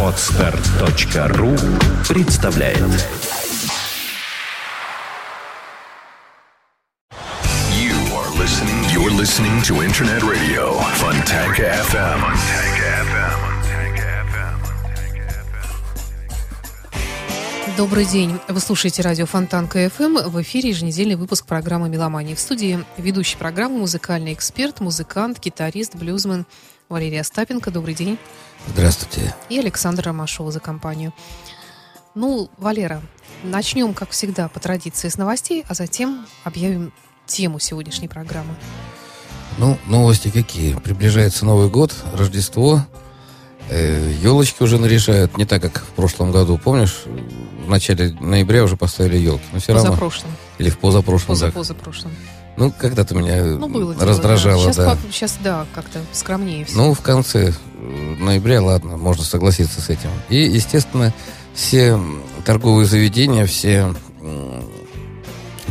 Отстар.ру представляет You are listening. You're listening to Internet Radio Fontanka FM. Добрый день. Вы слушаете радио Фонтанка ФМ. В эфире еженедельный выпуск программы «Меломания». В студии ведущий программы музыкальный эксперт, музыкант, гитарист, блюзмен Валерия Остапенко. Добрый день. Здравствуйте. И Александр Ромашова за компанию. Ну, Валера, начнем, как всегда, по традиции с новостей, а затем объявим тему сегодняшней программы. Ну, новости какие? Приближается Новый год, Рождество. Э, елочки уже наряжают, не так, как в прошлом году. Помнишь, в начале ноября уже поставили елки. Но все равно... Позапрошлом. Или в позапрошлом, да. Позапозапрошлом. Ну, когда-то меня Ну, было дело, раздражало, да. Сейчас, да. по- сейчас, да, как-то скромнее все. Ну, в конце э, ноября, ладно, можно согласиться с этим. И, естественно, все торговые заведения, все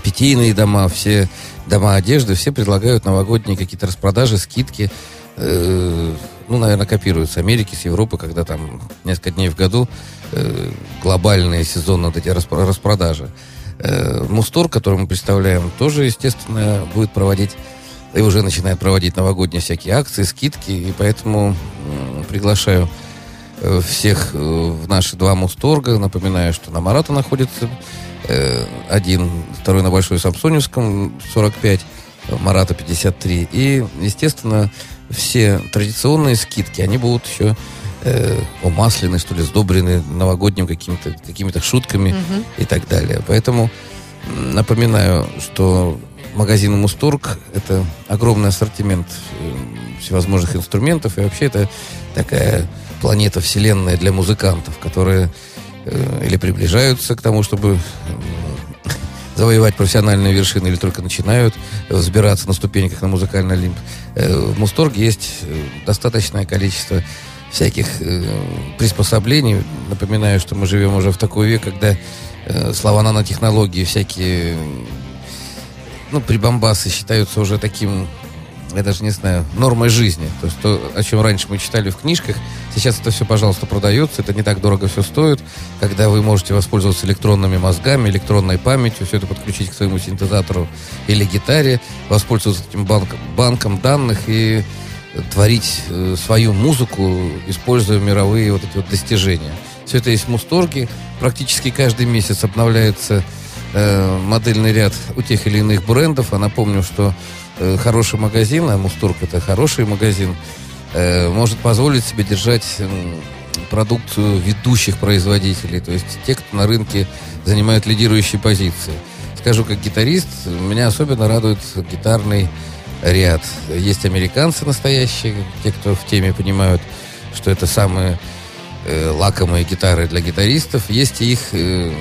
питейные дома, все дома одежды, все предлагают новогодние какие-то распродажи, скидки. Э, ну, наверное, копируют с Америки, с Европы, когда там несколько дней в году э, глобальные сезонные вот эти распро- распродажи. Э, Мустор, который мы представляем, тоже, естественно, будет проводить и уже начинает проводить новогодние всякие акции, скидки, и поэтому приглашаю э, всех э, в наши два Мусторга. Напоминаю, что на Марата находится э, один, второй на Большой Самсоневском, 45, э, Марата 53. И, естественно, все традиционные скидки, они будут еще э, умаслены, что ли, сдобрены новогодним какими-то какими-то шутками Мгм. и так далее. Поэтому напоминаю, что магазин Мусторг – это огромный ассортимент э, всевозможных инструментов, и вообще это такая планета, вселенная для музыкантов, которые э, или приближаются к тому, чтобы завоевать профессиональные вершины, или только начинают взбираться на ступеньках на музыкальный олимп. Э, В Мусторге есть достаточное количество всяких э, приспособлений. Напоминаю, что мы живем уже в такой век, когда э, слова нанотехнологии, всякие ну, прибамбасы считаются уже таким, я даже не знаю, нормой жизни. То есть то, о чем раньше мы читали в книжках, сейчас это все, пожалуйста, продается, это не так дорого все стоит, когда вы можете воспользоваться электронными мозгами, электронной памятью, все это подключить к своему синтезатору или гитаре, воспользоваться этим банком, банком данных и творить э, свою музыку, используя мировые вот эти вот достижения. Все это есть в Мусторге. Практически каждый месяц обновляется э, модельный ряд у тех или иных брендов. А напомню, что э, хороший магазин, а Мусторг это хороший магазин, э, может позволить себе держать м, продукцию ведущих производителей, то есть те, кто на рынке занимают лидирующие позиции. Скажу как гитарист, меня особенно радует гитарный ряд. Есть американцы настоящие, те, кто в теме понимают, что это самые э, лакомые гитары для гитаристов. Есть и их э,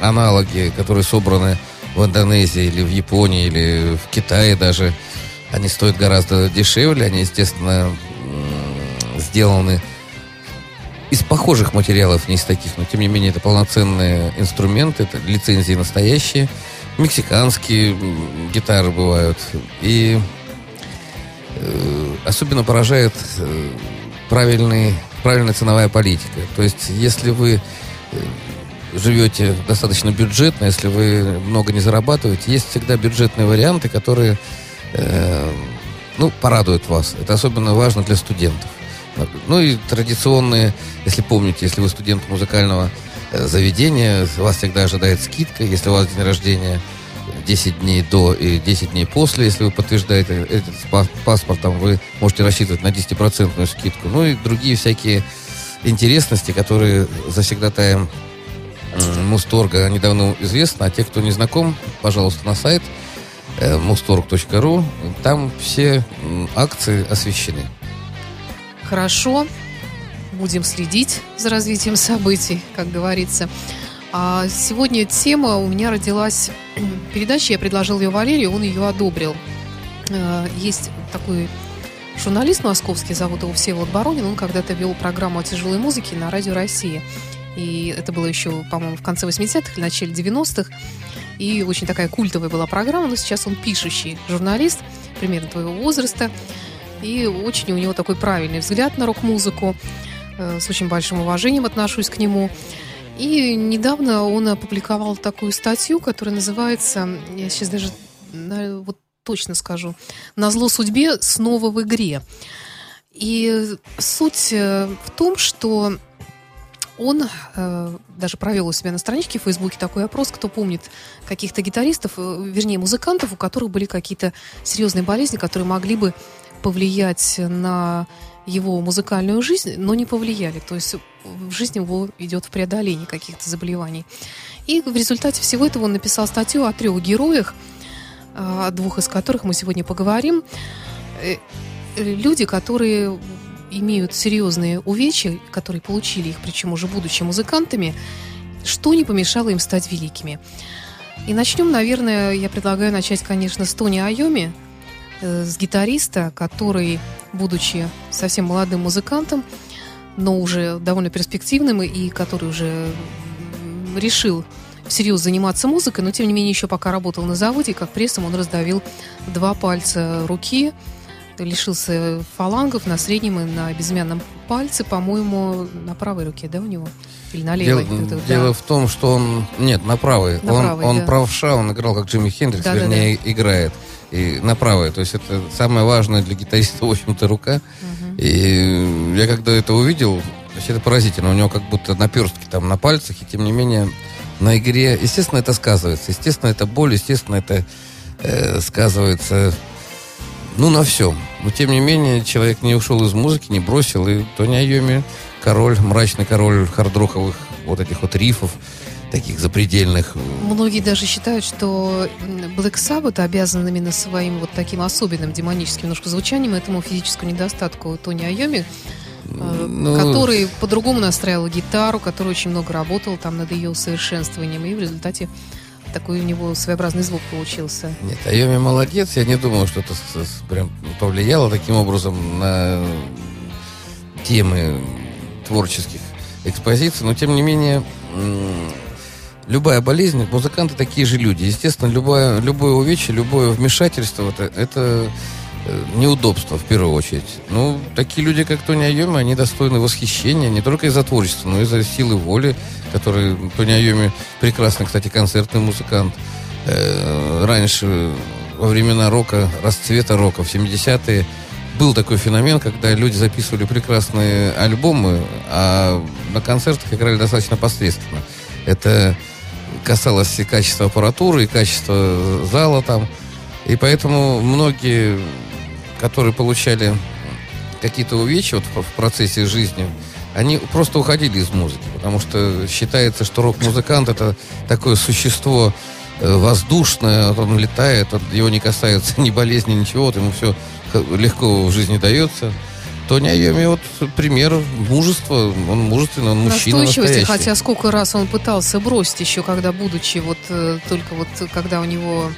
аналоги, которые собраны в Индонезии или в Японии или в Китае даже. Они стоят гораздо дешевле, они, естественно, сделаны из похожих материалов, не из таких, но тем не менее это полноценные инструменты, это лицензии настоящие, мексиканские гитары бывают. И особенно поражает э, правильный, правильная ценовая политика. То есть, если вы э, живете достаточно бюджетно, если вы много не зарабатываете, есть всегда бюджетные варианты, которые э, ну, порадуют вас. Это особенно важно для студентов. Ну и традиционные, если помните, если вы студент музыкального э, заведения, вас всегда ожидает скидка, если у вас день рождения 10 дней до и 10 дней после, если вы подтверждаете этот па- паспортом, вы можете рассчитывать на 10% скидку. Ну и другие всякие интересности, которые завсегдатаем м, Мусторга, они давно известны, а те, кто не знаком, пожалуйста, на сайт э, mustorg.ru, там все акции освещены. Хорошо. Будем следить за развитием событий, как говорится. А сегодня тема у меня родилась передача, я предложил ее Валерию, он ее одобрил. Э, Есть такой журналист московский, зовут его Всеволод Баронин, он когда-то вел программу о тяжелой музыке на Радио Россия. И это было еще, по-моему, в конце 80-х или начале 90-х. И очень такая культовая была программа, но сейчас он пишущий журналист, примерно твоего возраста. И очень у него такой правильный взгляд на рок-музыку. Э, с очень большим уважением отношусь к нему. И недавно он опубликовал такую статью, которая называется, я сейчас даже вот точно скажу, «На зло судьбе снова в игре». И суть э, в том, что он э, даже провел у себя на страничке в Фейсбуке такой опрос, кто помнит каких-то гитаристов, э, вернее, музыкантов, у которых были какие-то серьезные болезни, которые могли бы повлиять на его музыкальную жизнь, но не повлияли. То есть в жизни его идет в преодолении каких-то заболеваний. И в результате всего этого он написал статью о трех героях, о двух из которых мы сегодня поговорим. Э, люди, которые имеют серьезные увечья, которые получили их, причем уже будучи музыкантами, что не помешало им стать великими. И начнем, наверное, я предлагаю начать, конечно, с Тони Айоми, э, с гитариста, который, будучи совсем молодым музыкантом, но уже довольно перспективным и который уже решил всерьез заниматься музыкой, но тем не менее еще пока работал на заводе, как прессом он раздавил два пальца руки, лишился фалангов на среднем и на безымянном пальце, по-моему, на правой руке, да, у него? Или на левой? Дело, это, дело да. в том, что он... Нет, на правой. На он правой, он да. правша, он играл как Джимми Хендрикс, да, вернее, да, да. играет. И на правой. То есть это самая важная для гитариста, в общем-то, рука. Угу. И я когда это увидел, это поразительно. У него как будто наперстки там на пальцах, и тем не менее на игре. Естественно, это сказывается. Естественно, это боль, естественно, это э, сказывается ну, на всем. Но, тем не менее, человек не ушел из музыки, не бросил. И Тони Айоми, король, мрачный король хардроховых вот этих вот рифов, таких запредельных. Многие даже считают, что Black Sabbath обязан именно своим вот таким особенным демоническим немножко звучанием этому физическому недостатку Тони Айоми, э, ну, который по-другому настраивал гитару, который очень много работал там над ее усовершенствованием, и в результате такой у него своеобразный звук получился. Нет, Айоми молодец. Я не думаю, что это прям повлияло таким образом на темы творческих экспозиций. Но, тем не менее, любая болезнь, музыканты такие же люди. Естественно, любое, любое увечье, любое вмешательство, это, это э, неудобство в первую очередь. Ну, такие люди, как Тони Айоми, они достойны восхищения не только из-за творчества, но и из-за силы воли, который Тони Айоми прекрасный, кстати, концертный музыкант. Э, раньше, во времена рока, расцвета рока, в 70-е, был такой феномен, когда люди записывали прекрасные альбомы, а на концертах играли достаточно посредственно. Это касалось и качества аппаратуры, и качества зала там. И поэтому многие, которые получали какие-то увечья вот в процессе жизни, они просто уходили из музыки, потому что считается, что рок-музыкант это такое существо э, воздушное, он летает, его не касается ни болезни, ничего, вот ему все легко в жизни дается. Тони Айоми вот пример мужества, он мужественный, он мужчина настоящий. хотя сколько раз он пытался бросить еще, когда будучи вот э, только вот когда у него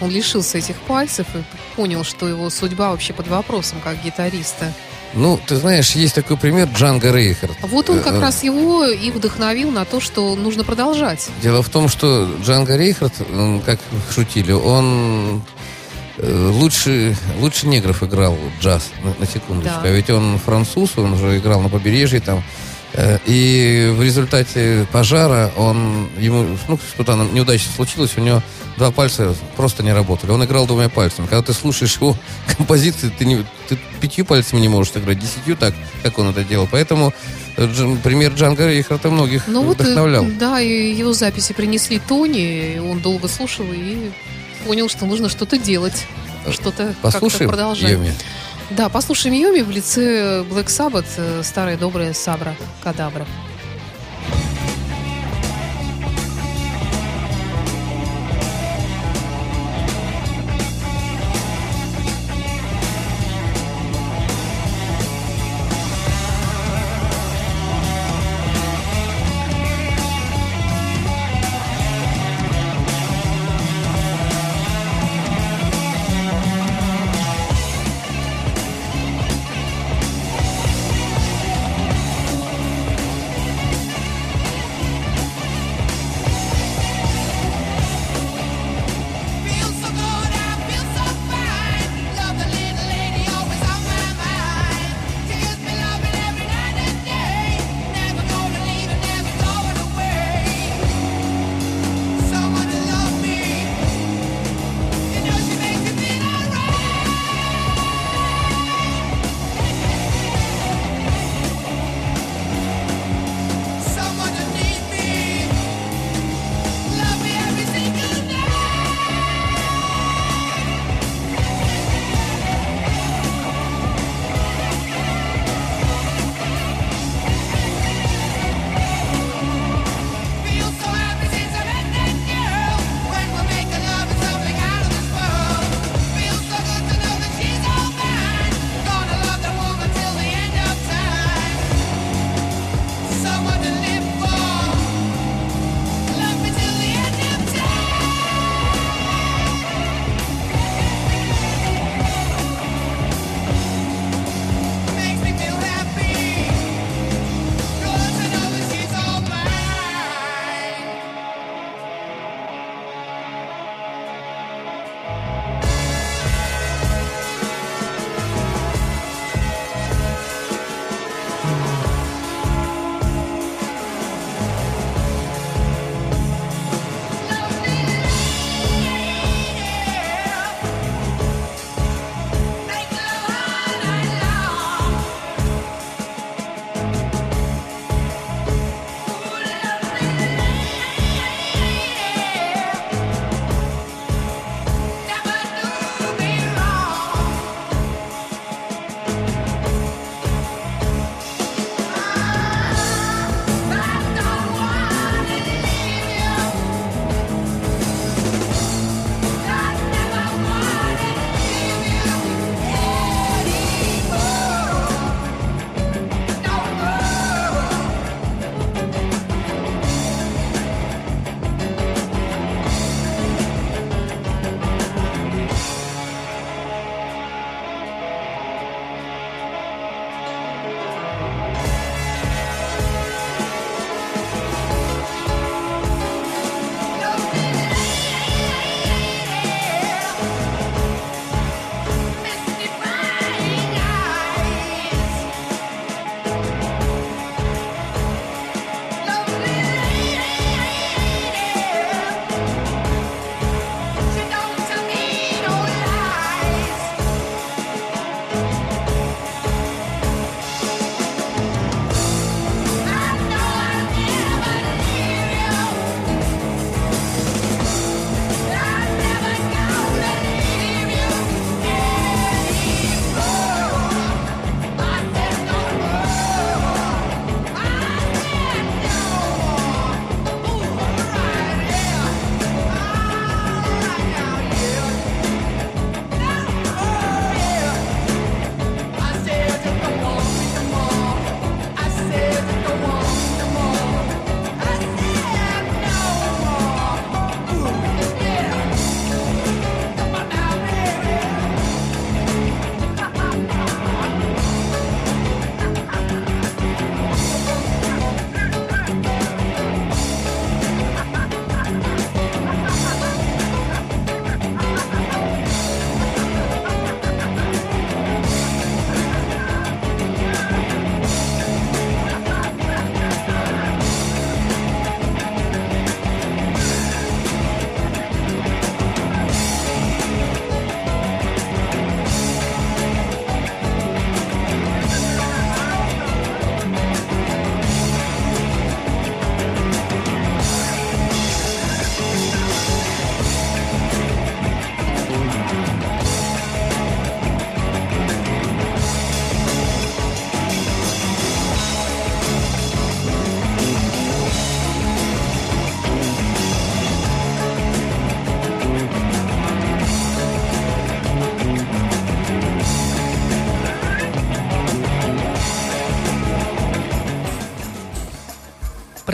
он лишился этих пальцев и понял, что его судьба вообще под вопросом как гитариста. Ну, ты знаешь, есть такой пример Джанга Рейхард. Вот он как э, раз его и вдохновил на то, что нужно продолжать. Дело в том, что Джанга Рейхард, как шутили, он э, лучше, лучше негров играл джаз, на, на секундочку. Да. А ведь он француз, он уже играл на побережье там. Э, и в результате пожара он, ему, ну, что-то неудачно случилось, у него два пальца просто не работали. Он играл двумя пальцами. Когда ты слушаешь его композиции, ты, не, ты пятью пальцами не можешь играть, десятью так, как он это делал. Поэтому э, Джан, пример Джанга Рейхарта многих ну, э, вдохновлял. Вот, да, и его записи принесли Тони, он долго слушал и понял, что нужно что-то делать, что-то как-то продолжать. Йоми. Да, послушаем Йоми в лице Black Sabbath, старая добрая Сабра Кадабра.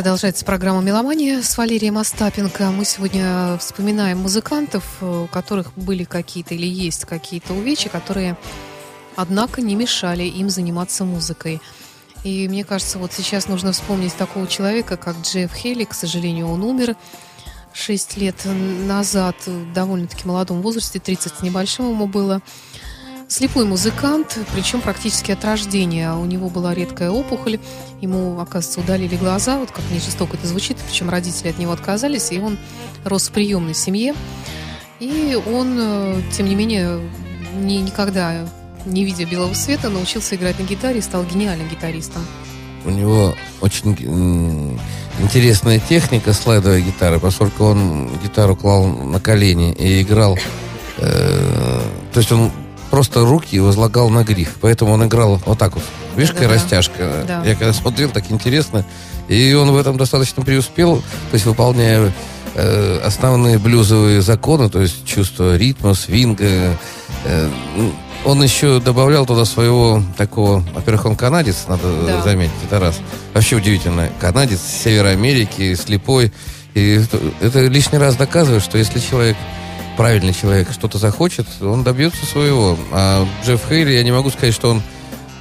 Продолжается программа «Меломания» с Валерием Остапенко. Мы сегодня вспоминаем музыкантов, у которых были какие-то или есть какие-то увечья, которые, однако, не мешали им заниматься музыкой. И мне кажется, вот сейчас нужно вспомнить такого человека, как Джефф Хелли. К сожалению, он умер 6 лет назад, в довольно-таки молодом возрасте, 30 с небольшим ему было. Слепой музыкант, причем практически от рождения. У него была редкая опухоль, ему, оказывается, удалили глаза, вот как не жестоко это звучит, причем родители от него отказались, и он рос в приемной семье. И он, э, тем не менее, не, никогда не видя белого света, научился играть на гитаре и стал гениальным гитаристом. У него очень интересная техника слайдовой гитары, поскольку он гитару клал на колени и играл. Э, то есть он просто руки возлагал на гриф. Поэтому он играл вот так вот. Видишь, какая растяжка. Да. Я когда смотрел, так интересно. И он в этом достаточно преуспел, то есть выполняя э, основные блюзовые законы, то есть чувство ритма, свинга. Э, он еще добавлял туда своего такого... Во-первых, он канадец, надо да. заметить, это раз. Вообще удивительно. Канадец с Северной Америки, слепой. И это лишний раз доказывает, что если человек правильный человек что-то захочет, он добьется своего. А Джефф Хейли, я не могу сказать, что он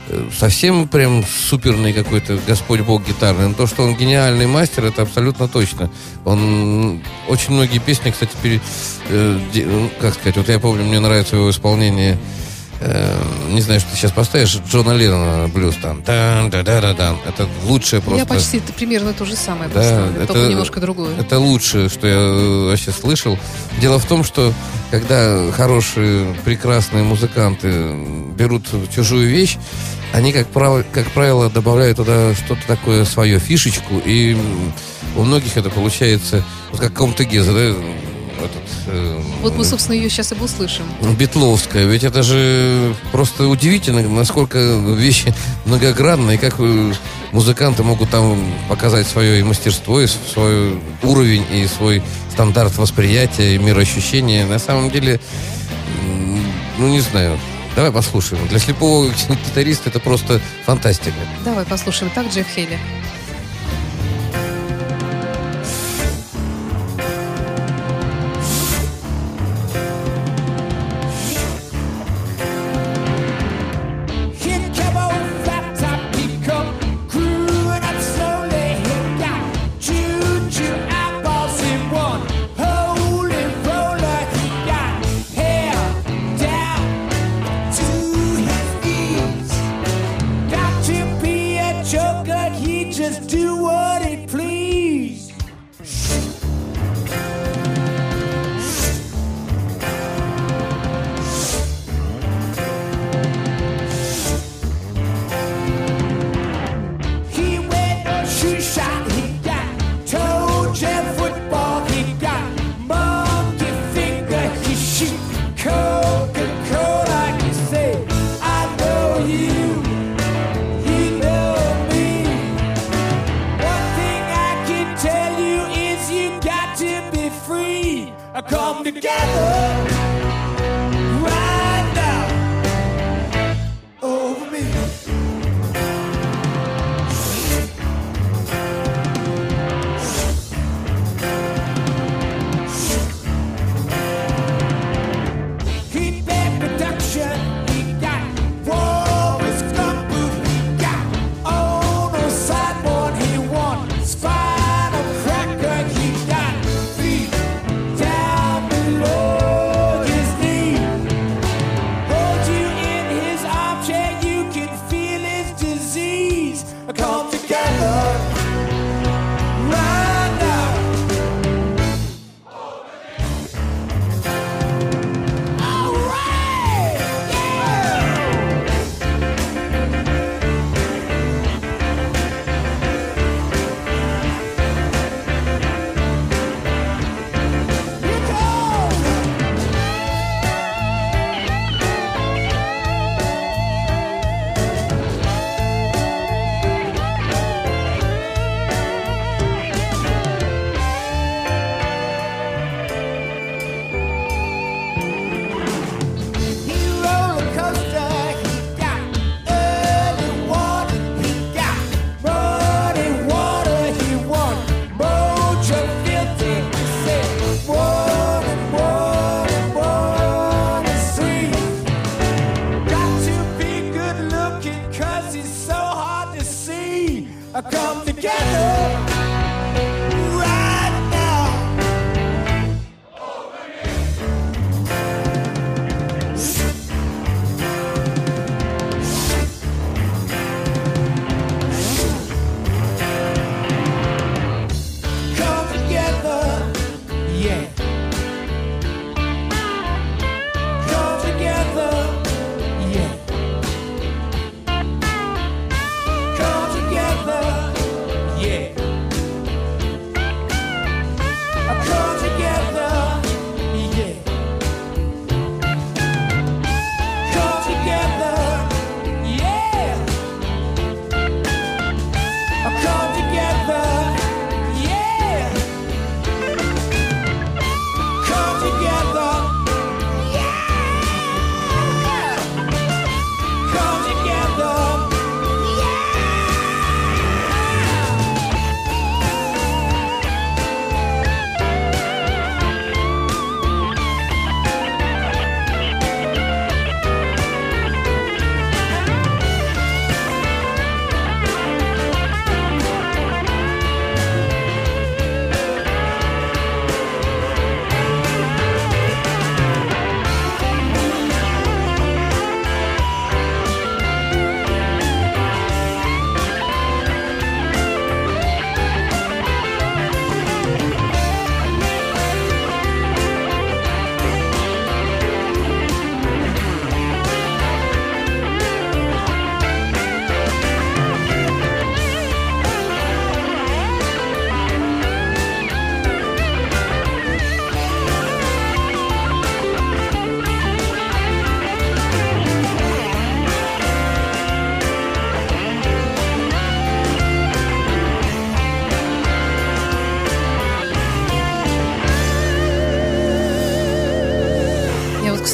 э, совсем прям суперный какой-то Господь Бог гитарный. Но то, что он гениальный мастер, это абсолютно точно. Он очень многие песни, кстати, пере, э, ну, как сказать, вот я помню, мне нравится его исполнение э, не знаю, что ты сейчас поставишь, Джона Леннона блюз там. Дан, да, да, да, да. Это лучшее просто. Я почти это примерно то же самое да, поставлю, это, только немножко другое. Это лучшее, что я э, вообще слышал. Дело в том, что когда хорошие, прекрасные музыканты берут чужую вещь, они, как правило, как правило добавляют туда что-то такое свое, фишечку, и у многих это получается, вот как Комтегеза, да, этот... Э, вот мы, собственно, ее сейчас и услышим. Бетловская. Ведь это же просто удивительно, насколько вещи многогранные, как музыканты могут там показать свое и мастерство, и свой уровень, и свой стандарт восприятия, и мироощущения. На самом деле, ну, не знаю, Давай послушаем. Для слепого гитариста это просто фантастика. Давай послушаем. Так, Джефф Хейли.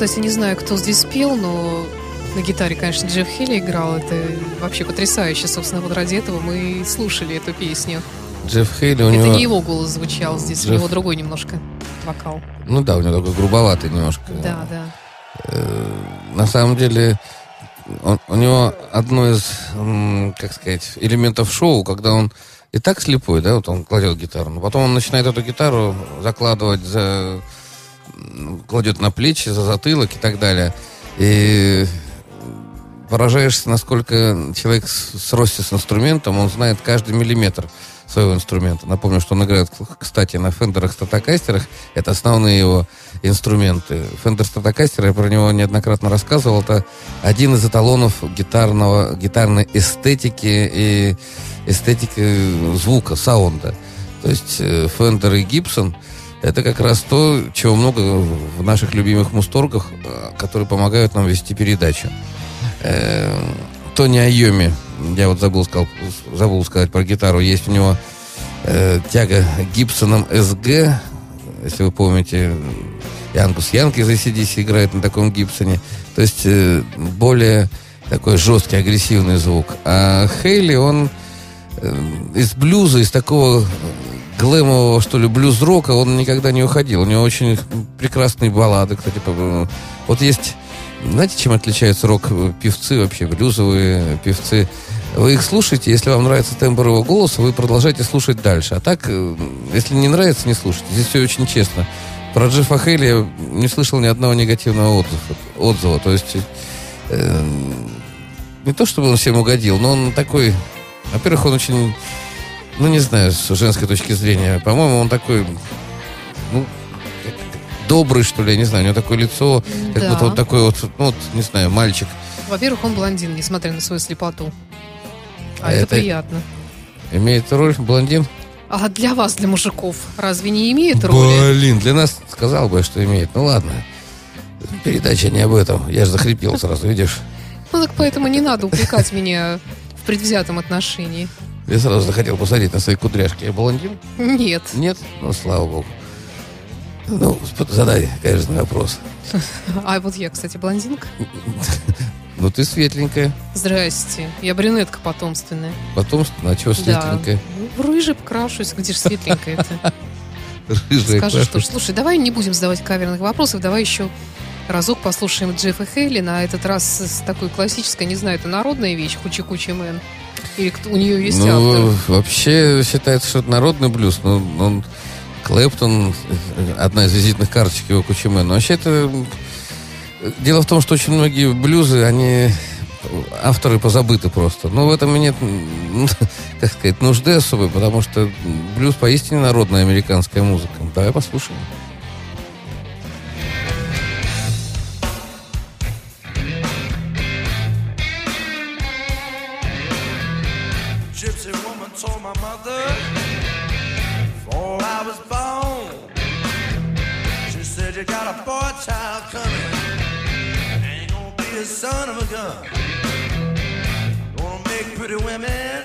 Кстати, не знаю, кто здесь пел, но на гитаре, конечно, Джефф Хилли играл. Это вообще потрясающе. Собственно, вот ради этого мы и слушали эту песню. Джефф Хейли у Это него... не его голос звучал здесь, у Джефф- него другой немножко вокал. Ну да, у него такой грубоватый немножко. Да, да. На самом деле, он- у него одно из, как сказать, элементов шоу, когда он и так слепой, да, вот он кладет гитару, но потом он начинает эту гитару закладывать за кладет на плечи, за затылок и так далее. И поражаешься, насколько человек сросся с инструментом, он знает каждый миллиметр своего инструмента. Напомню, что он играет, кстати, на фендерах, статокастерах. Это основные его инструменты. Фендер статокастер, я про него неоднократно рассказывал, это один из эталонов гитарного, гитарной эстетики и эстетики звука, саунда. То есть э, Фендер и Гибсон это как раз то, чего много в наших любимых мусторгах, э, которые помогают нам вести передачу. Э, Тони Айомми, я вот забыл, сказал, забыл сказать про гитару, есть у него э, тяга к Гибсонам SG, если вы помните, Ангус Янг из играет на таком Гибсоне. То есть э, более такой жесткий, агрессивный звук. А Хейли, он э, из блюза, из такого глэмового, что ли, блюз-рока он никогда не уходил. У него очень прекрасные баллады, кстати. Вот есть... Знаете, чем отличаются рок-певцы вообще, блюзовые певцы? Вы их слушаете, если вам нравится тембр его голоса, вы продолжаете слушать дальше. А так, э, если не нравится, не слушайте. Здесь все очень честно. Про Джеффа Хейли я не слышал ни одного негативного отзыва. отзыва. То есть, э, не то чтобы он всем угодил, но он такой... Во-первых, он очень, ну, не знаю, с женской точки зрения, по-моему, он такой, ну, добрый, что ли, я не знаю, у него такое лицо, как Да. будто вот такой вот, ну, вот, не знаю, мальчик. Во-первых, он блондин, несмотря на свою слепоту. А, А это, это- приятно. Имеет роль блондин? А для вас, для мужиков, разве не имеет роли? Блин, для нас сказал бы, что имеет. Ну, ладно. Передача не об этом. Я же захрипел сразу, видишь? Ну так поэтому не надо упрекать меня в предвзятом отношении. Я сразу захотел посмотреть на свои кудряшки. Я блондин? Нет. Нет? Ну, слава богу. Ну, задай, конечно, вопрос. А вот я, кстати, блондинка. Ну, ты светленькая. Здрасте. Я брюнетка потомственная. Потом, а чего светленькая? Да. В рыжий покрашусь. Где же светленькая-то? Рыжая. Скажи, что. Слушай, давай не будем задавать каверзных вопросов. Давай еще разок послушаем Джеффа Хили. На этот раз с такой классической, не знаю, это народная вещь, Hoochie Coochie Man. Или у нее есть ну, автор? Вообще считается, что это народный блюз, но он, Клэптон, одна из визитных карточек Hoochie Coochie Man. Но вообще это... Дело в том, что очень многие блюзы, они авторы позабыты просто. Но в этом и нет, как сказать, нужды особой, потому что блюз поистине народная американская музыка. Давай послушаем. was born. She said, You got a boy child coming. Ain't gonna be a son of a gun. Gonna make pretty women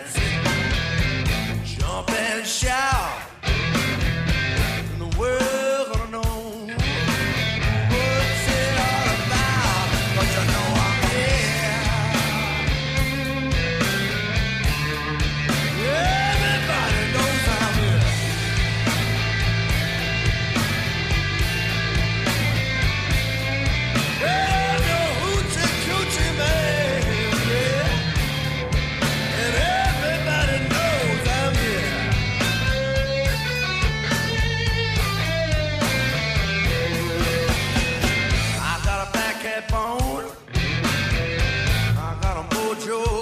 jump and shout. And the world Jojo.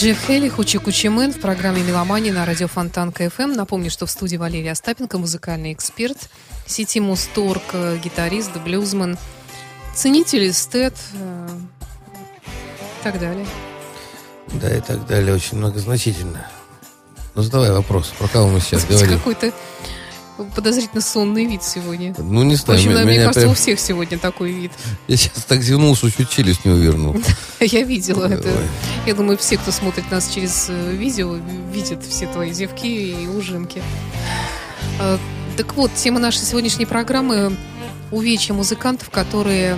Джефф Хили, Hoochie Coochie Man в программе «Меломания» на радио Фонтанка FM. Напомню, что в студии Валерия Остапенко, музыкальный эксперт, сети Мусторг, э, гитарист, блюзман, ценитель эстет э, и так далее. Да, и так далее. Очень многозначительно. Ну, задавай вопрос. Про кого мы сейчас говорим? Какой-то подозрительно сонный вид сегодня. Ну, не знаю. Впрочем, м- мне меня кажется, прям- у всех сегодня такой вид. Я сейчас так зевнул, что чуть челюсть не увернул. Я видела это. Я думаю, все, кто смотрит нас через э, видео, видят все твои зевки и ужимки. Э, Так вот, тема нашей сегодняшней программы – увечья музыкантов, которые,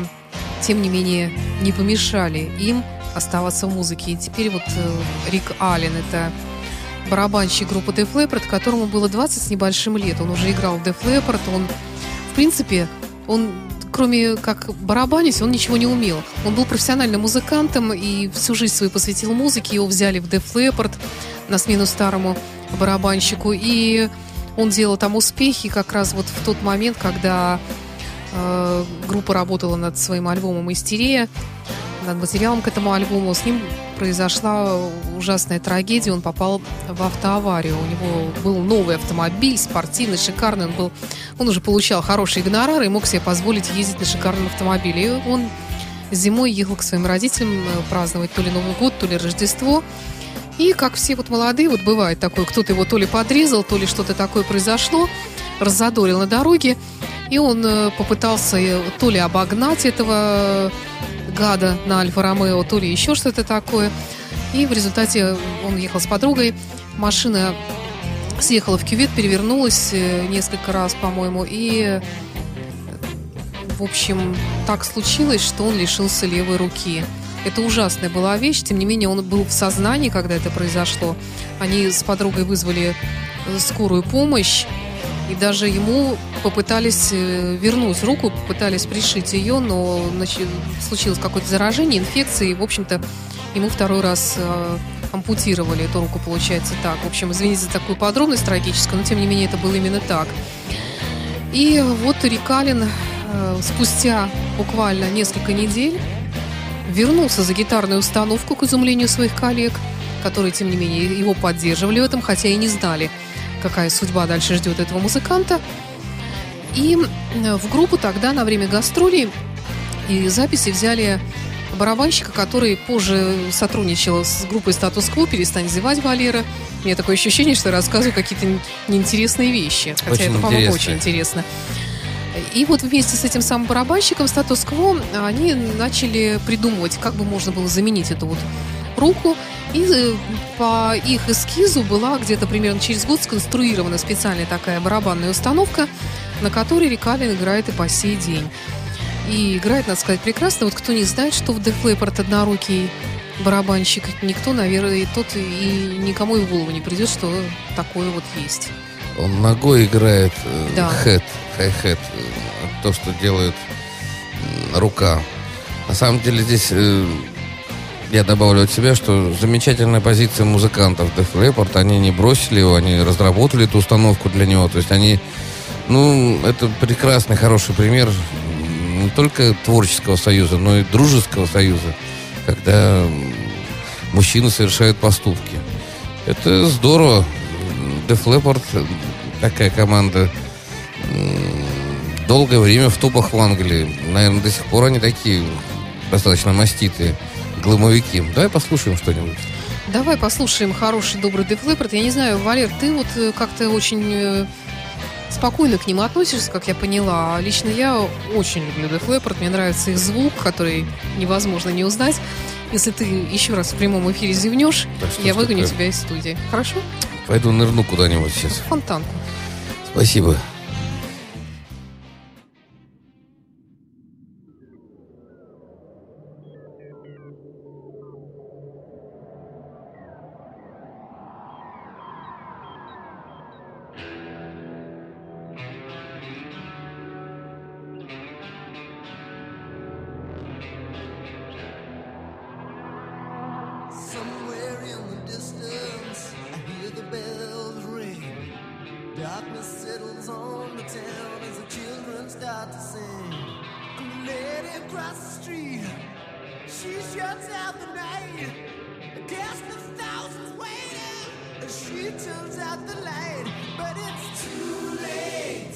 тем не менее, не помешали им оставаться в музыке. И теперь вот э, Рик Аллен – это барабанщик группы Def Leppard, которому было 20 с небольшим лет. Он уже играл в Def Leppard, он, в принципе, он кроме как барабанить, он ничего не умел. Он был профессиональным музыкантом и всю жизнь свою посвятил музыке. Его взяли в Def Leppard на смену старому барабанщику. И он делал там успехи как раз вот в тот момент, когда э, группа работала над своим альбомом «Истерия», над материалом к этому альбому. С ним произошла ужасная трагедия. Он попал в автоаварию. У него был новый автомобиль, спортивный, шикарный. Он, был, он уже получал хорошие гонорары и мог себе позволить ездить на шикарном автомобиле. И он зимой ехал к своим родителям э, праздновать то ли Новый год, то ли Рождество. И как все вот молодые, вот бывает такое, кто-то его то ли подрезал, то ли что-то такое произошло, раззадорил на дороге, и он э, попытался э, то ли обогнать этого гада на Альфа-Ромео, то ли еще что-то такое. И в результате он ехал с подругой, машина съехала в кювет, перевернулась э, несколько раз, по-моему, и, э, в общем, так случилось, что он лишился левой руки. Это ужасная была вещь, тем не менее он был в сознании, когда это произошло. Они с подругой вызвали э, скорую помощь, и даже ему попытались э, вернуть руку, попытались пришить ее, но значит, случилось какое-то заражение, инфекция, и, в общем-то, ему второй раз э, ампутировали эту руку, получается так. В общем, извините за такую подробность трагическую, но тем не менее это было именно так. И вот Рикалин э, спустя буквально несколько недель вернулся за гитарную установку к изумлению своих коллег, которые, тем не менее, его поддерживали в этом, хотя и не знали, какая судьба дальше ждет этого музыканта. И в группу тогда на время гастролей и записи взяли барабанщика, который позже сотрудничал с группой «Статус Кво», «Перестань зевать, Валера». У меня такое ощущение, что я рассказываю какие-то неинтересные вещи. Хотя Очень это, по-моему, очень интересно. И вот вместе с этим самым барабанщиком «Статус Кво» они начали придумывать, как бы можно было заменить эту вот руку. И э, по их эскизу была где-то примерно через год сконструирована специальная такая барабанная установка, на которой Рик Аллен играет и по сей день. И играет, надо сказать, прекрасно. Вот кто не знает, что в Def Leppard однорукий барабанщик, никто, наверное, и тот и никому и в голову не придет, что такое вот есть. Он ногой играет э, Да. хэт, хай-хэт, то, что делает рука. На самом деле здесь э, я добавлю от себя, что замечательная позиция музыкантов Def Leppard, они не бросили его, они разработали эту установку для него, то есть они, ну, это прекрасный, хороший пример не только творческого союза, но и дружеского союза, когда мужчины совершают поступки. Это здорово. Def Leppard, такая команда, долгое время в топах в Англии. Наверное, до сих пор они такие достаточно маститые гломовики. Давай послушаем что-нибудь. Давай послушаем хороший, добрый Def Leppard. Я не знаю, Валер, ты вот э, как-то очень э, спокойно к ним относишься, как я поняла. А Лично я очень люблю Def Leppard. Мне нравится их звук, который невозможно не узнать. Если ты еще раз в прямом эфире зевнешь, Да я выгоню такое? тебя из студии. Хорошо? Пойду нырну куда-нибудь сейчас. Фонтанку. Спасибо. Settles on the town as the children start to sing. And the lady across the street, she shuts out the night. Against the thousands waiting, as she turns out the light, but it's too late,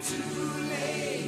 too late,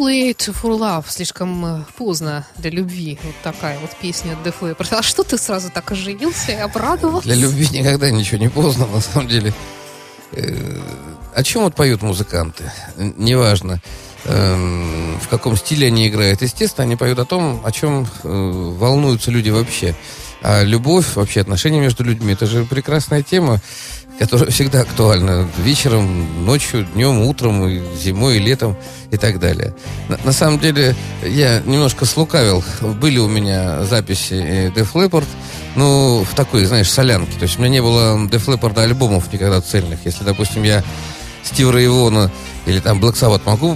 Too late for love. Слишком э, поздно для любви. Вот такая вот песня от Leppard. А что ты сразу так оживился и обрадовался? Для любви никогда ничего не поздно, на самом деле. Э, О чем вот поют музыканты? Неважно, эм, в каком стиле они играют. Естественно, они поют о том, о чем э, волнуются люди вообще. А любовь, вообще отношения между людьми, это же прекрасная тема, которая всегда актуальна. Вечером, ночью, днем, утром, зимой, и летом и так далее. На, на самом деле, я немножко слукавил. Были у меня записи э, Def Leppard, ну, в такой, знаешь, солянке. То есть у меня не было Def Leppard альбомов никогда цельных. Если, допустим, я Стива Рейвона или там Black Sabbath могу,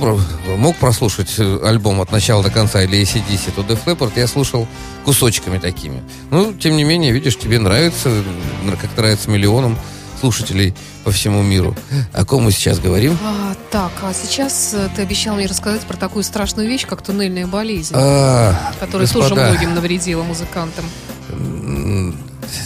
мог прослушать э, альбом от начала до конца или ACDC, то Def Leppard я слушал кусочками такими. Ну, тем не менее, видишь, тебе нравится, как нравится миллионам слушателей по всему миру. О ком мы сейчас говорим? А, так, а сейчас э, ты обещал мне рассказать про такую страшную вещь, как туннельная болезнь, А, которая тоже господа, многим навредила музыкантам.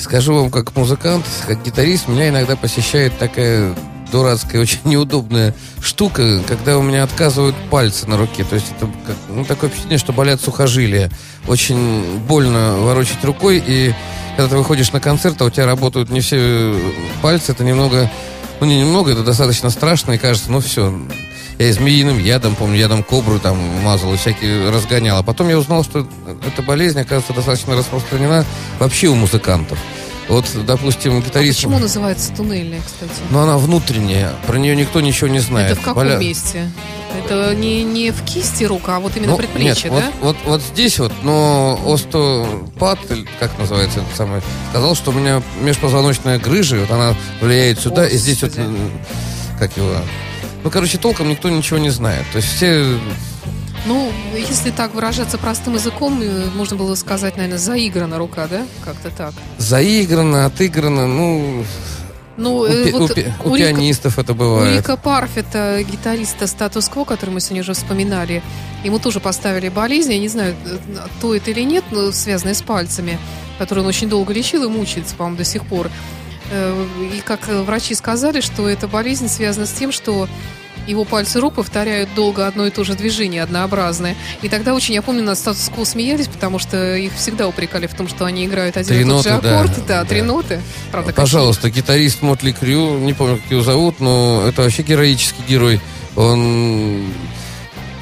Скажу вам, как музыкант, как гитарист, меня иногда посещает такая дурацкая, очень неудобная штука, когда у меня отказывают пальцы на руке. То есть это как, ну, такое впечатление, что болят сухожилия. Очень больно ворочать рукой, и когда ты выходишь на концерт, а у тебя работают не все пальцы, это немного, ну не немного, это достаточно страшно, и кажется, ну все, я змеиным ядом, помню, ядом кобры там мазал и всякие разгонял. А потом я узнал, что эта болезнь, оказывается, достаточно распространена вообще у музыкантов. Вот, допустим, гитарист... Почему называется туннельная, кстати? Но она внутренняя, про нее никто ничего не знает. Это в каком Боля- месте? Это не, не в кисти рук, а вот именно Ну, предплечье, нет, да? Вот, вот, вот здесь вот, но остеопат, как называется это самое, сказал, что у меня межпозвоночная грыжа, вот она влияет сюда, и здесь вот, Господи. м, как его... Ну, короче, толком никто ничего не знает. То есть все... Ну, если так выражаться простым языком, э, можно было сказать, наверное, заиграна рука, да? Как-то так. Заиграно, отыграно, ну, Ну, у, э, вот у пи- у у Рика- пианистов это бывает. Рика Парфета, гитариста статус-кво, который мы сегодня уже вспоминали, ему тоже поставили болезнь, я не знаю, э, то это или нет, но связанная с пальцами, которую он очень долго лечил и мучается, по-моему, до сих пор. Э, И как врачи сказали, что эта болезнь связана с тем, что его пальцы рук повторяют долго одно и то же движение, однообразное. И тогда очень, я помню, на статус-кво смеялись, потому что их всегда упрекали в том, что они играют один Три и тот же ноты, да, аккорд. Да, три да. ноты. Правда, Пожалуйста, гитарист Мотли Крю, не помню, как его зовут, но это вообще героический герой. Он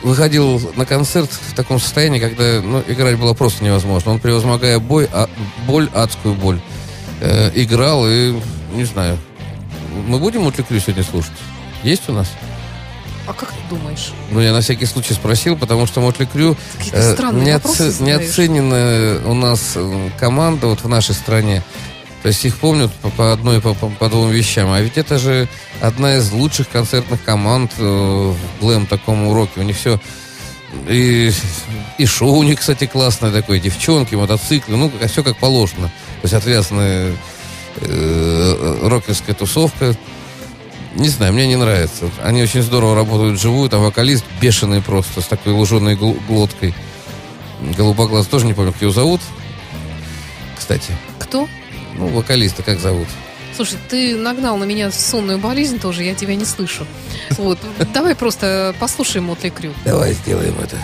выходил на концерт в таком состоянии, когда ну, играть было просто невозможно. Он, превозмогая бой, а, боль, адскую боль, э, играл и, не знаю, мы будем Мотли Крю сегодня слушать? Есть у нас? А как ты думаешь? Ну, я на всякий случай спросил, потому что Мотли Крю э, не, вопросы оце- не задаешь. оценена у нас команда вот в нашей стране. То есть их помнят по, по одной, по, по- по двум вещам. А ведь это же одна из лучших концертных команд э, в глэм таком уроке. У них все и, и шоу у них, кстати, классное такое. Девчонки, мотоциклы, ну, все как положено. То есть отвязная э, рокерская тусовка. Не знаю, мне не нравится. Они очень здорово работают вживую. Там вокалист бешеный просто, с такой луженой гл- глоткой. Голубоглаз тоже не помню, как его зовут. Кстати, Кто? ну, вокалиста как зовут? Слушай, ты нагнал на меня сонную болезнь тоже, я тебя не слышу. Вот, давай просто послушаем Мотли Крю. Давай сделаем это.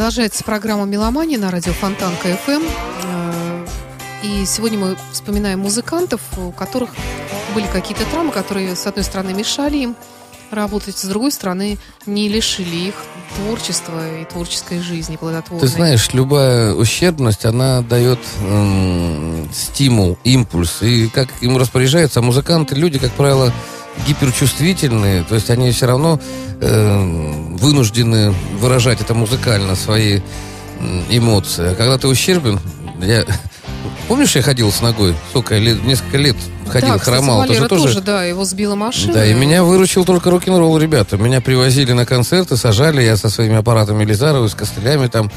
Продолжается программа «Меломания» на радио Фонтанка FM. Э, И сегодня мы вспоминаем музыкантов, у которых были какие-то травмы, которые, с одной стороны, мешали им работать, с другой стороны, не лишили их творчества и творческой жизни плодотворной. Ты знаешь, любая ущербность, она дает м, стимул, импульс. И как им распоряжаются, музыканты, люди, как правило, гиперчувствительные, то есть они все равно э, вынуждены выражать это музыкально, свои эмоции. А когда ты ущербен, я... Помнишь, я ходил с ногой? Сколько лет, несколько лет ходил, да, кстати, хромал. Это Валера же тоже, тоже да, его сбила машина. да, и меня выручил только рок-н-ролл, ребята. Меня привозили на концерты, сажали, я со своими аппаратами Елизарова, с костылями там.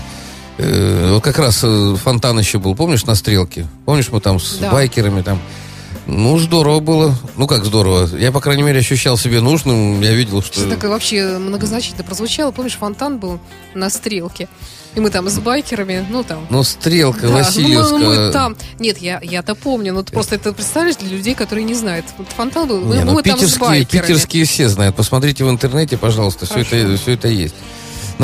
Э, вот как раз э, фонтан еще был, помнишь, на Стрелке? Помнишь, мы там с Да. байкерами там... Ну, здорово было. Ну, как здорово. Я, по крайней мере, ощущал себя нужным. Я видел, что... Что такое вообще многозначительно прозвучало. Помнишь, фонтан был на стрелке. И мы там с байкерами, ну там. Ну, Стрелка, Да, ну, мы- Васильевская. мы там. Нет, я, я-то помню. Ну, ты просто это представляешь для людей, которые не знают. Вот фонтан был. Мы, Не, ну, мы там с байкерами. питерские все знают. Посмотрите в интернете, пожалуйста, все это, все это есть.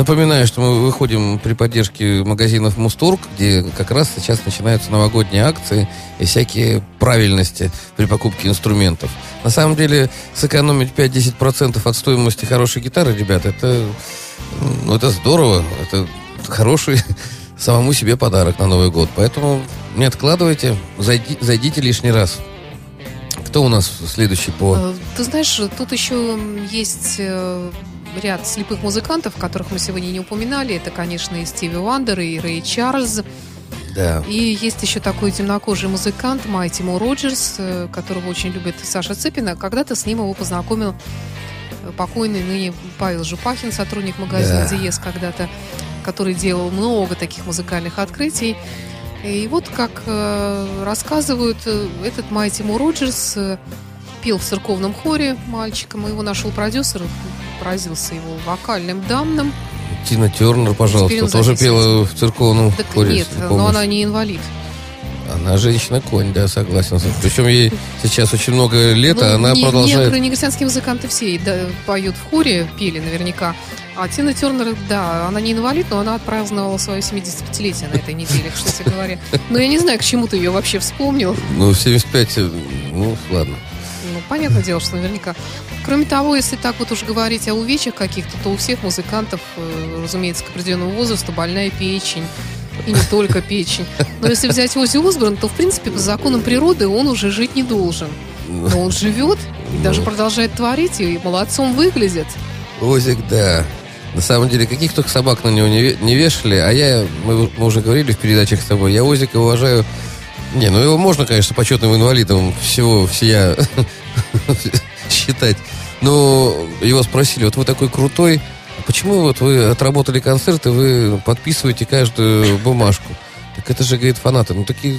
Напоминаю, что мы выходим при поддержке магазинов Мустург, где как раз сейчас начинаются новогодние акции и всякие правильности при покупке инструментов. На самом деле, сэкономить 5-10% от стоимости хорошей гитары, ребята, это, ну, это здорово. Это хороший самому себе подарок на Новый год. Поэтому не откладывайте, зайди- зайдите лишний раз. Кто у нас следующий по... Э, Ты знаешь, тут еще есть э, ряд слепых музыкантов, которых мы сегодня не упоминали. Это, конечно, и Стиви Вандер, и Рэй Чарльз. Да. И есть еще такой темнокожий музыкант Майти Мо Роджерс, э, которого очень любит Саша Цепина. Когда-то с ним его познакомил э, покойный ныне Павел Жупахин, сотрудник магазина Да. «Диез» когда-то, который делал много таких музыкальных открытий. И вот, как э, рассказывают, этот Майти Мо Роджерс пел в церковном хоре мальчиком, и его нашел продюсер, поразился его вокальным данным. Тина Тернер, пожалуйста, тоже пела в церковном Так хоре. нет, но она не инвалид. Она женщина-конь, да, согласен. Причем ей сейчас очень много лет, Ну, а она не, продолжает... Не, негритянские музыканты все да, поют в хоре, пели наверняка. А Тина Тернер, да, она не инвалид, но она отпраздновала свое 75-летие на этой неделе, кстати говоря. Но я не знаю, к чему ты ее вообще вспомнил. Ну, в 75, э, ну, ладно. Ну, понятное дело, что наверняка. Кроме того, если так вот уж говорить о увечьях каких-то, то у всех музыкантов, э, разумеется, к определенному возрасту больная печень. И не только печень. Но если взять Ози Осборн, то, в принципе, по законам природы он уже жить не должен. Но он живет и даже продолжает творить, и молодцом выглядит. Озик, да. На самом деле, каких только собак на него не, не вешали, а я, мы, мы уже говорили в передачах с тобой, я Озика уважаю... Не, ну его можно, конечно, почетным инвалидом всего всея считать. Но его спросили, вот вы такой крутой, а почему вот вы отработали концерт, и вы подписываете каждую бумажку? Так это же, говорит, фанаты. Ну, такие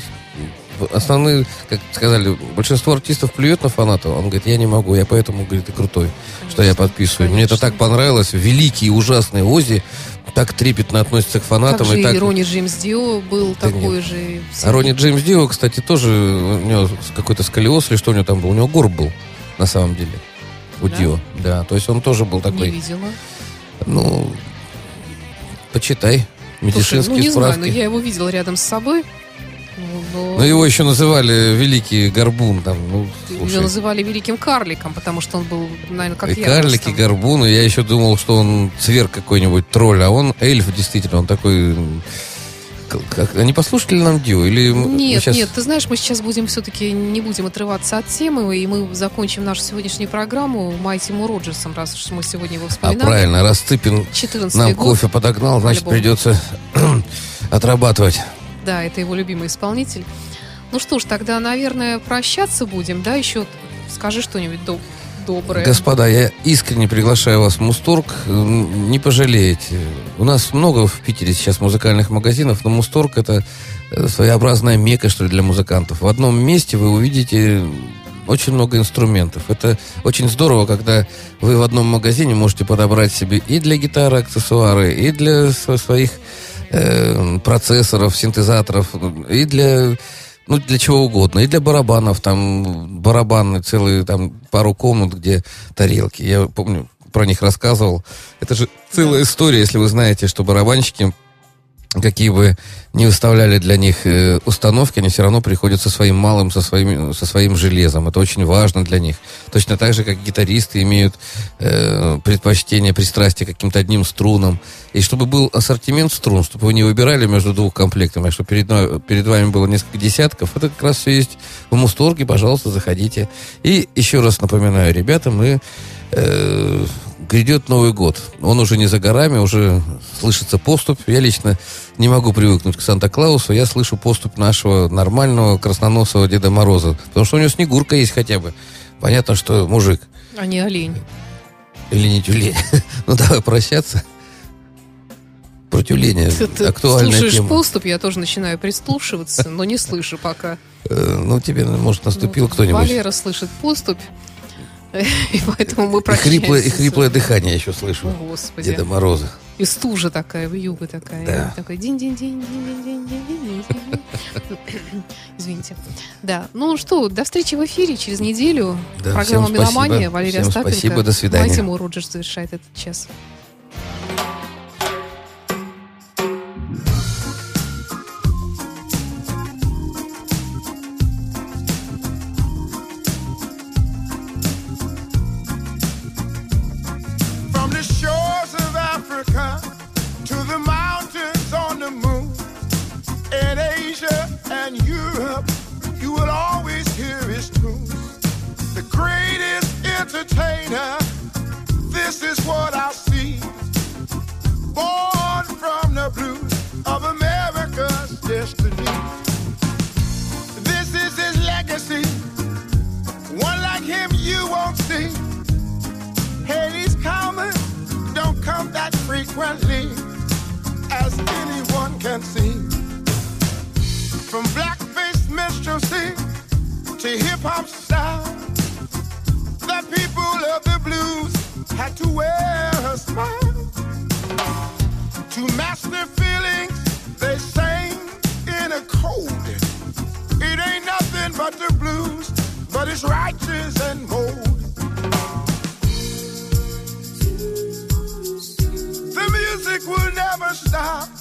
основные, как сказали, большинство артистов плюет на фанатов. Он говорит, я не могу, я поэтому, говорит, и крутой, что я подписываю. Мне это Конечно. так понравилось. Великий и ужасный Ози так трепетно относится к фанатам. Также и так... и Ронни Джеймс Дио был Да такой нет. же. А Ронни Джеймс Дио, кстати, тоже у него какой-то сколиоз или что у него там был. У него горб был, на самом деле, у Да? Дио. Да, то есть он тоже был Не такой, видела. ну, почитай, Слушай, медицинские ну не справки. знаю, но я его видела рядом с собой. Ну, но- его еще называли Великий Горбун. Там, ну, Его называли великим карликом, потому что он был, наверное, как и я. карлики, ростом. горбуны. Я еще думал, что он цверк какой-нибудь, тролль, а он эльф, действительно, он такой... как- Они послушали нам Дио? Или Нет, щас- нет, ты знаешь, мы сейчас будем все-таки не будем отрываться от темы, и мы закончим нашу сегодняшнюю программу Майти Му Роджерсом, раз уж мы сегодня его А вспоминали. правильно, 14 нам год. кофе подогнал, значит, Альбом. придется отрабатывать. Да, это его любимый исполнитель. Ну что ж, тогда, наверное, прощаться будем, да? Еще скажи что-нибудь доб- доброе. Господа, я искренне приглашаю вас в Мусторг. Не пожалеете. У нас много в Питере сейчас музыкальных магазинов, но Мусторг это э, своеобразная мека, что ли, для музыкантов. В одном месте вы увидите очень много инструментов. Это очень здорово, когда вы в одном магазине можете подобрать себе и для гитары аксессуары, и для сво- своих э, процессоров, синтезаторов, и для ну, для чего угодно. И для барабанов, там барабаны целые, там пару комнат, где тарелки. Я помню, про них рассказывал. Это же целая история, если вы знаете, что барабанщики какие бы не выставляли для них э, установки, они все равно приходят со своим малым, со своим, со своим железом. Это очень важно для них. Точно так же, как гитаристы имеют э, предпочтение, пристрастие к каким-то одним струнам. И чтобы был ассортимент струн, чтобы вы не выбирали между двух комплектами, а чтобы перед, перед вами было несколько десятков, это как раз все есть в Мусторге, пожалуйста, заходите. И еще раз напоминаю, ребята, мы э, грядет Новый год. Он уже не за горами, уже слышится поступ. Я лично не могу привыкнуть к Санта-Клаусу. Я слышу поступ нашего нормального красноносого Деда Мороза. Потому что у него Снегурка есть хотя бы. Понятно, что мужик. А не олень. Или не тюлень. Ну, давай прощаться. Про тюленя. Ты, Актуальная слушаешь тема. поступ, я тоже начинаю прислушиваться, но не слышу пока. Э, Ну, тебе, может, наступил Ну, кто-нибудь. Валера слышит поступ, И поэтому мы прощаемся. И хриплое, и хриплое дыхание еще слышу. О, Господи. Деда Мороза. И стужа такая, в юга такая. Да. Такой день-день-день-день-день-день-день. Извините. Да. Ну что, до встречи в эфире через неделю. Да, Программа «Меломания». Валерия Остапенко. Спасибо, до свидания. Май Тимур Роджерс завершает этот час. What I see. Born from the blues of America's destiny. This is his legacy. One like him you won't see. Don't come that frequently, as anyone can see. From blackface minstrelsy to hip hop style, the people of the blues had to wear a smile. To mask their feelings, they sang in a code. It ain't nothing but the blues, but it's righteous and bold. The music will never stop.